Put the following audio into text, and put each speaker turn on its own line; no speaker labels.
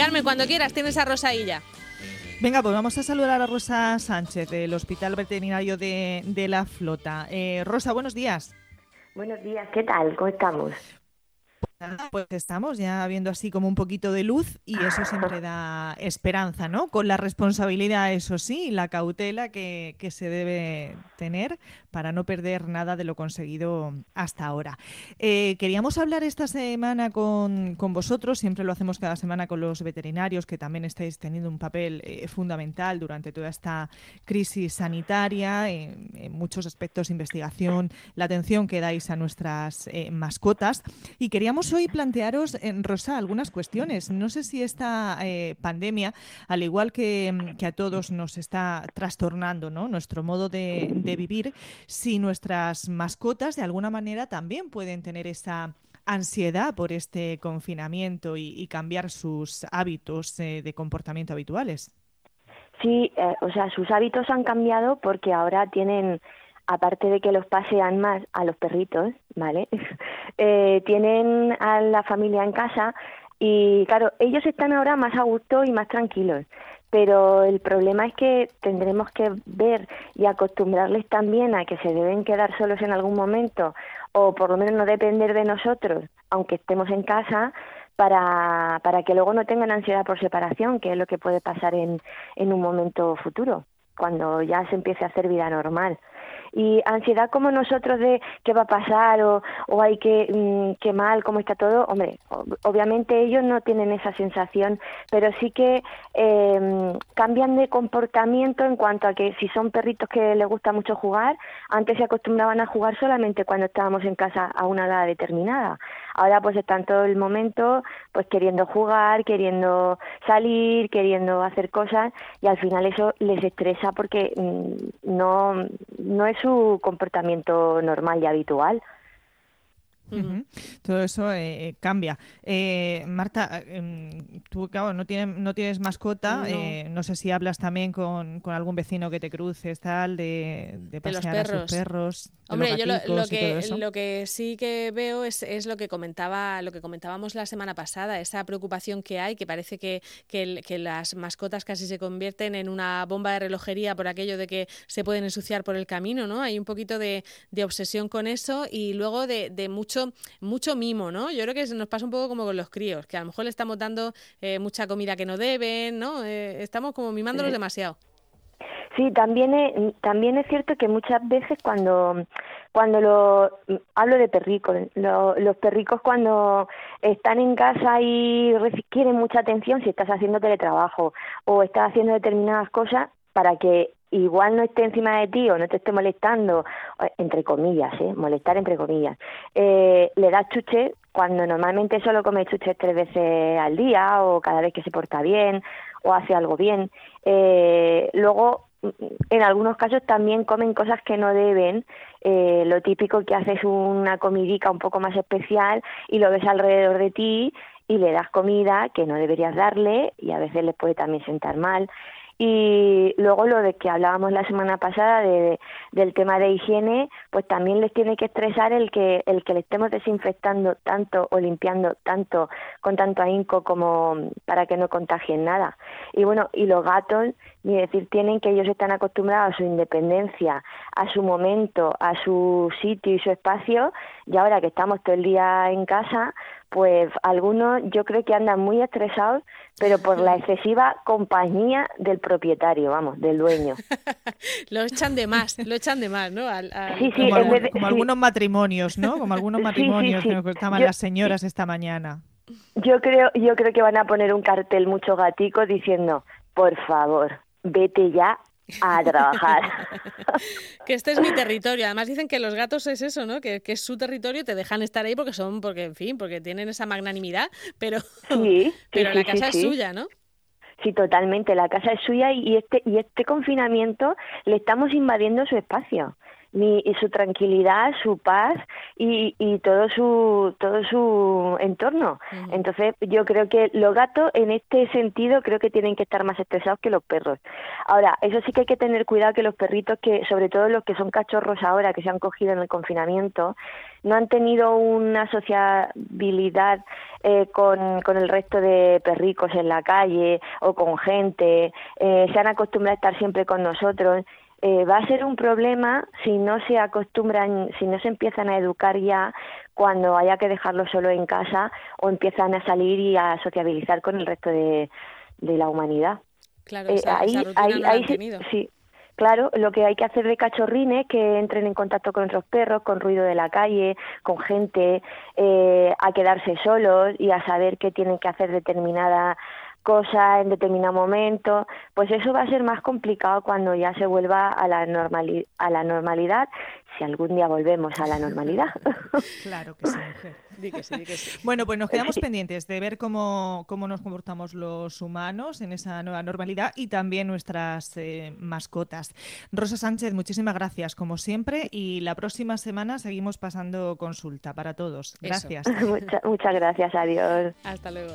Carmen, cuando quieras, tienes a Rosa ahí ya.
Venga, pues vamos a saludar a Rosa Sánchez del Hospital Veterinario de, de la Flota. Eh, Rosa, buenos días.
Buenos días, ¿qué tal? ¿Cómo estamos?
Pues estamos ya viendo así como un poquito de luz y eso siempre da esperanza, ¿no? Con la responsabilidad, eso sí, la cautela que, que, se debe tener para no perder nada de lo conseguido hasta ahora. Eh, queríamos hablar esta semana con, con, vosotros, siempre lo hacemos cada semana con los veterinarios, que también estáis teniendo un papel eh, fundamental durante toda esta crisis sanitaria, en, muchos aspectos, investigación, la atención que dais a nuestras eh, mascotas. Y queríamos hoy plantearos, en Rosa, algunas cuestiones. No sé si esta eh, pandemia, al igual que, que, a todos nos está trastornando ¿no? nuestro modo de, vivir, si nuestras mascotas de alguna manera también pueden tener esa ansiedad por este confinamiento y, y cambiar sus hábitos eh, de comportamiento habituales.
Sí, eh, o sea, sus hábitos han cambiado porque ahora tienen aparte de que los pasean más a los perritos, ¿vale? eh, tienen a la familia en casa y claro, ellos están ahora más a gusto y más tranquilos, pero el problema es que tendremos que ver y acostumbrarles también a que se deben quedar solos en algún momento o por lo menos no depender de nosotros, aunque estemos en casa, para, para que luego no tengan ansiedad por separación, que es lo que puede pasar en, en un momento futuro, cuando ya se empiece a hacer vida normal y ansiedad como nosotros de qué va a pasar o, o hay que mmm, qué mal cómo está todo hombre obviamente ellos no tienen esa sensación pero sí que eh, cambian de comportamiento en cuanto a que si son perritos que les gusta mucho jugar antes se acostumbraban a jugar solamente cuando estábamos en casa a una edad determinada ahora pues están todo el momento pues queriendo jugar queriendo salir queriendo hacer cosas y al final eso les estresa porque mmm, no no es su comportamiento normal y habitual.
Uh -huh. Todo eso eh, cambia. Eh, Marta, eh, tú claro, no, tienes, no tienes mascota, no. Eh, no. sé si hablas también con, con, algún vecino que te cruces, tal, de, de pasear
de
a sus perros.
Hombre, yo lo, lo, que, lo que sí que veo es, es, lo que comentaba, lo que comentábamos la semana pasada, esa preocupación que hay, que parece que, que, que las mascotas casi se convierten en una bomba de relojería por aquello de que se pueden ensuciar por el camino, ¿no? Hay un poquito de, de obsesión con eso y luego de, de mucho mucho mimo, ¿no? Yo creo que nos pasa un poco como con los críos, que a lo mejor le estamos dando eh, mucha comida que no deben, ¿no? Eh, estamos como mimándolos
sí.
demasiado.
Sí, también es, también es cierto que muchas veces cuando cuando lo hablo de perricos, lo, los perricos cuando están en casa y quieren mucha atención si estás haciendo teletrabajo o estás haciendo determinadas cosas para que igual no esté encima de ti o no te esté molestando, entre comillas, ¿eh? molestar entre comillas, eh, le das chuche cuando normalmente solo come chuches tres veces al día o cada vez que se porta bien o hace algo bien. Eh, luego, en algunos casos también comen cosas que no deben. Eh, lo típico que haces una comidica un poco más especial y lo ves alrededor de ti y le das comida que no deberías darle y a veces les puede también sentar mal y luego lo de que hablábamos la semana pasada de, del tema de higiene pues también les tiene que estresar el que el que le estemos desinfectando tanto o limpiando tanto con tanto ahínco como para que no contagien nada. Y bueno y los gatos ni decir tienen que ellos están acostumbrados a su independencia a su momento a su sitio y su espacio y ahora que estamos todo el día en casa pues algunos yo creo que andan muy estresados, pero por la excesiva compañía del propietario, vamos, del dueño.
lo echan de más, lo echan de más, ¿no? Al, al...
Sí, sí, como, algún, de, como sí. algunos matrimonios, ¿no? Como algunos matrimonios sí, sí, que nos estaban yo, las señoras esta mañana.
Yo creo, yo creo que van a poner un cartel mucho gatico diciendo, por favor, vete ya a trabajar.
que este es mi territorio. Además dicen que los gatos es eso, ¿no? Que, que, es su territorio, te dejan estar ahí porque son, porque en fin, porque tienen esa magnanimidad, pero,
sí,
pero
sí,
la casa es suya, ¿no?
Sí, totalmente. La casa es suya y este y este confinamiento le estamos invadiendo su espacio. Ni y su tranquilidad, su paz y, y todo su todo su entorno. Entonces, yo creo que los gatos en este sentido creo que tienen que estar más estresados que los perros. Ahora, eso sí que hay que tener cuidado que los perritos que sobre todo los que son cachorros ahora que se han cogido en el confinamiento no han tenido una sociabilidad eh, con, con el resto de perricos en la calle o con gente, eh, se han acostumbrado a estar siempre con nosotros eh, va a ser un problema si no se acostumbran, si no se empiezan a educar ya cuando haya que dejarlo solo en casa o empiezan a salir y a sociabilizar con el resto de, de la humanidad.
Claro, eh, ahí, ahí,
sí, Claro, lo que hay que hacer de cachorrines es que entren en contacto con otros perros, con ruido de la calle, con gente, eh, a quedarse solos y a saber qué tienen que hacer determinada cosa en determinado momento, pues eso va a ser más complicado cuando ya se vuelva a la, a la normalidad, si algún día volvemos a la normalidad.
Claro que sí, mujer. Bueno, pues nos quedamos pendientes de ver cómo, cómo nos comportamos los humanos en esa nueva normalidad y también nuestras eh, mascotas. Rosa Sánchez, muchísimas gracias, como siempre, y la próxima semana seguimos pasando consulta para todos. Gracias.
muchas gracias, adiós.
Hasta luego.